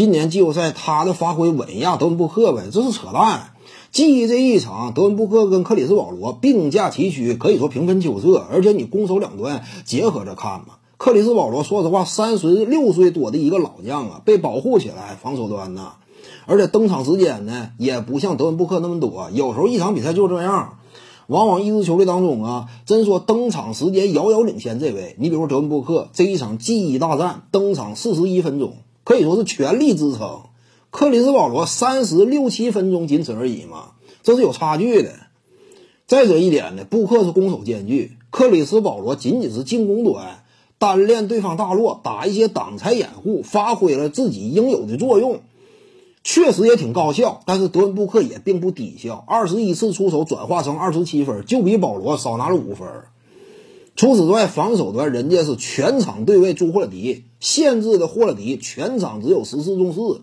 今年季后赛他的发挥稳压德文布克呗，这是扯淡。记忆这一场，德文布克跟克里斯保罗并驾齐驱，可以说平分秋色。而且你攻守两端结合着看嘛，克里斯保罗说实话，三十六岁多的一个老将啊，被保护起来，防守端呢，而且登场时间呢也不像德文布克那么多，有时候一场比赛就这样。往往一支球队当中啊，真说登场时间遥遥领先这位，你比如说德文布克这一场记忆大战登场四十一分钟，可以说是全力支撑。克里斯保罗三十六七分钟仅此而已嘛，这是有差距的。再者一点呢，布克是攻守兼具，克里斯保罗仅仅是进攻端单练对方大落，打一些挡拆掩护，发挥了自己应有的作用。确实也挺高效，但是德文布克也并不低效，二十一次出手转化成二十七分，就比保罗少拿了五分。除此之外，防守端人家是全场对位朱霍勒迪，限制的霍勒迪全场只有十四中四，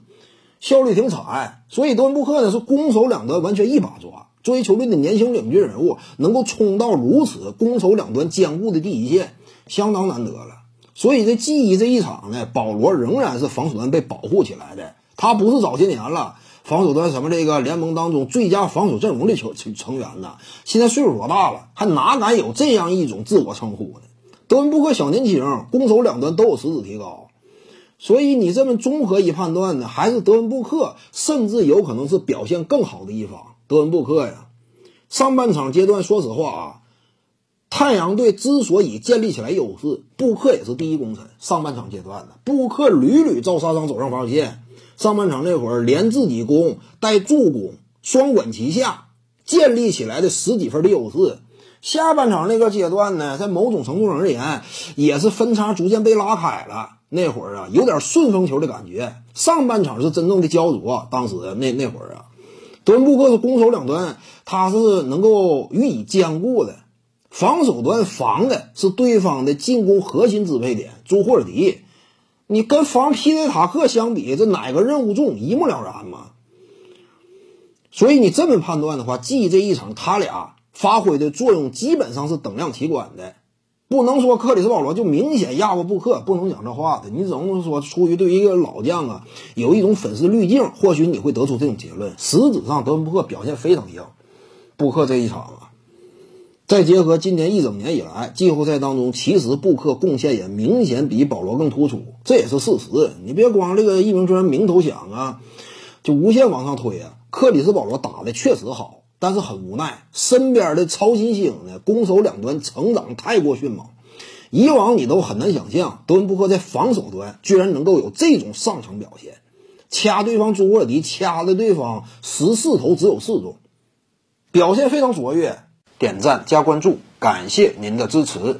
效率挺惨。所以德文布克呢是攻守两端完全一把抓，作为球队的年轻领军人物，能够冲到如此攻守两端兼顾的第一线，相当难得了。所以这 G 一这一场呢，保罗仍然是防守端被保护起来的。他不是早些年了，防守端什么这个联盟当中最佳防守阵容的球成成员呢？现在岁数多大了，还哪敢有这样一种自我称呼呢？德文布克小年轻，攻守两端都有实质提高，所以你这么综合一判断呢，还是德文布克甚至有可能是表现更好的一方。德文布克呀，上半场阶段，说实话啊，太阳队之所以建立起来优势，布克也是第一功臣。上半场阶段呢，布克屡屡造杀伤走上防线。上半场那会儿，连自己攻带助攻，双管齐下，建立起来的十几分的优势。下半场那个阶段呢，在某种程度上而言，也是分差逐渐被拉开了。那会儿啊，有点顺风球的感觉。上半场是真正的焦灼，当时那那会儿啊，德文布克是攻守两端，他是能够予以兼顾的。防守端防的是对方的进攻核心支配点朱霍尔迪。你跟防皮特塔克相比，这哪个任务重？一目了然嘛。所以你这么判断的话，记这一场他俩发挥的作用基本上是等量齐观的，不能说克里斯保罗就明显压过布克，不能讲这话的。你只能说出于对一个老将啊有一种粉丝滤镜，或许你会得出这种结论。实质上，德文布克表现非常硬，布克这一场啊。再结合今年一整年以来季后赛当中，其实布克贡献也明显比保罗更突出，这也是事实。你别光这个一鸣惊人名头响啊，就无限往上推啊。克里斯保罗打的确实好，但是很无奈，身边的超新星呢，攻守两端成长太过迅猛。以往你都很难想象，德文布克在防守端居然能够有这种上乘表现，掐对方朱沃尔迪，掐的对方十四投只有四中，表现非常卓越。点赞加关注，感谢您的支持。